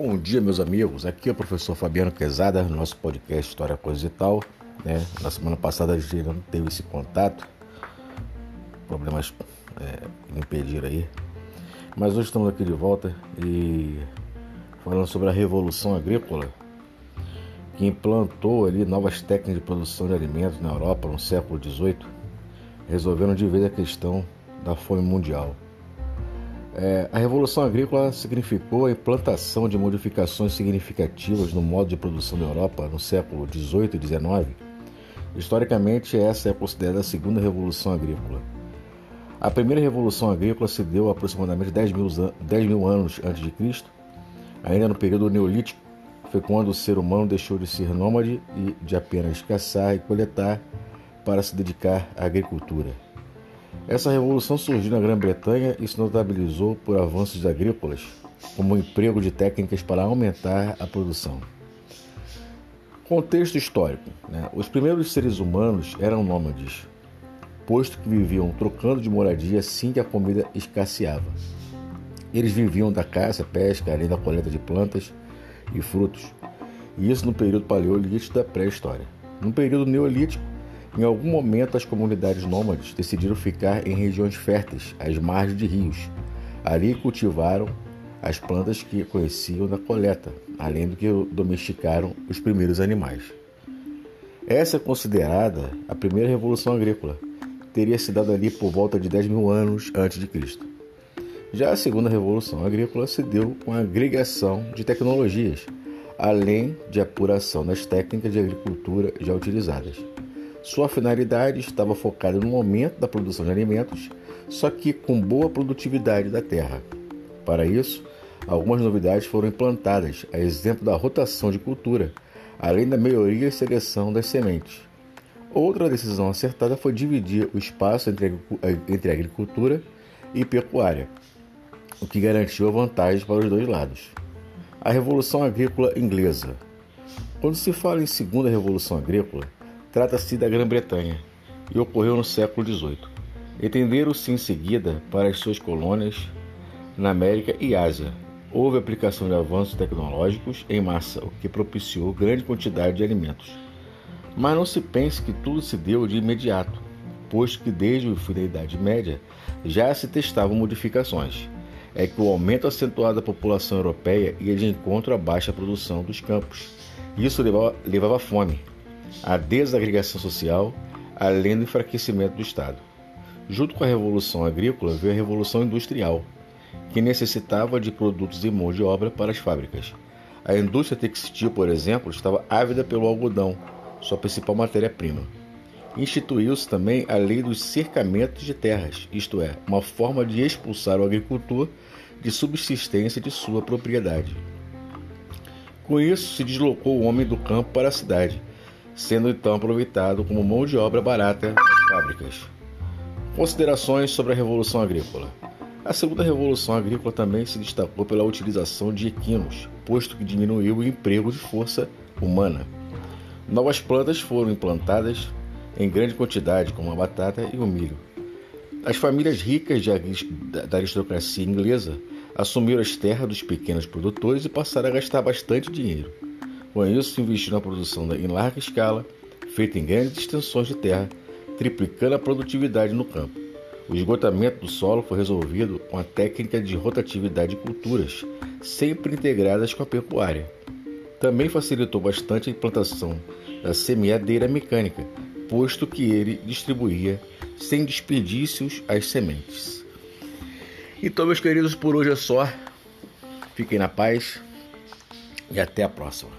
Bom dia, meus amigos. Aqui é o professor Fabiano Quezada, no nosso podcast História Coisa e Tal. Né? Na semana passada a gente não teve esse contato, problemas é, impediram aí. Mas hoje estamos aqui de volta e falando sobre a Revolução Agrícola, que implantou ali novas técnicas de produção de alimentos na Europa no século XVIII, resolvendo de vez a questão da fome mundial. É, a Revolução Agrícola significou a implantação de modificações significativas no modo de produção da Europa no século XVIII e XIX. Historicamente, essa é considerada a segunda Revolução Agrícola. A primeira Revolução Agrícola se deu aproximadamente 10 mil, 10 mil anos antes de Cristo, ainda no período Neolítico, foi quando o ser humano deixou de ser nômade e de apenas caçar e coletar para se dedicar à agricultura. Essa revolução surgiu na Grã-Bretanha e se notabilizou por avanços agrícolas, como o emprego de técnicas para aumentar a produção. Contexto histórico: né? os primeiros seres humanos eram nômades, posto que viviam trocando de moradia assim que a comida escasseava. Eles viviam da caça, pesca, além da coleta de plantas e frutos, e isso no período paleolítico da pré-história. No período neolítico, em algum momento, as comunidades nômades decidiram ficar em regiões férteis, às margens de rios. Ali cultivaram as plantas que conheciam da coleta, além do que domesticaram os primeiros animais. Essa é considerada a primeira revolução agrícola. Teria se dado ali por volta de 10 mil anos antes de Cristo. Já a segunda revolução agrícola se deu com a agregação de tecnologias, além de apuração das técnicas de agricultura já utilizadas. Sua finalidade estava focada no aumento da produção de alimentos, só que com boa produtividade da terra. Para isso, algumas novidades foram implantadas, a exemplo da rotação de cultura, além da melhoria e seleção das sementes. Outra decisão acertada foi dividir o espaço entre, entre agricultura e pecuária, o que garantiu vantagens para os dois lados. A Revolução Agrícola Inglesa. Quando se fala em Segunda Revolução Agrícola, Trata-se da Grã-Bretanha e ocorreu no século XVIII. Etenderam-se em seguida para as suas colônias na América e Ásia. Houve aplicação de avanços tecnológicos em massa, o que propiciou grande quantidade de alimentos. Mas não se pense que tudo se deu de imediato, posto que desde o fim da Idade Média já se testavam modificações. É que o aumento acentuado da população europeia ia de encontro à baixa produção dos campos. Isso levava, levava fome, a desagregação social, além do enfraquecimento do Estado. Junto com a Revolução Agrícola veio a Revolução Industrial, que necessitava de produtos e mão de obra para as fábricas. A indústria textil, por exemplo, estava ávida pelo algodão, sua principal matéria-prima. Instituiu-se também a lei dos cercamentos de terras, isto é, uma forma de expulsar o agricultor de subsistência de sua propriedade. Com isso, se deslocou o homem do campo para a cidade, sendo então aproveitado como mão de obra barata nas fábricas. Considerações sobre a Revolução Agrícola. A segunda Revolução Agrícola também se destacou pela utilização de equinos, posto que diminuiu o emprego de força humana. Novas plantas foram implantadas em grande quantidade, como a batata e o milho. As famílias ricas da aristocracia inglesa assumiram as terras dos pequenos produtores e passaram a gastar bastante dinheiro. Com isso, investiu na produção em larga escala, feita em grandes extensões de terra, triplicando a produtividade no campo. O esgotamento do solo foi resolvido com a técnica de rotatividade de culturas, sempre integradas com a pecuária. Também facilitou bastante a implantação da semeadeira mecânica, posto que ele distribuía sem desperdícios as sementes. Então, meus queridos, por hoje é só. Fiquem na paz e até a próxima.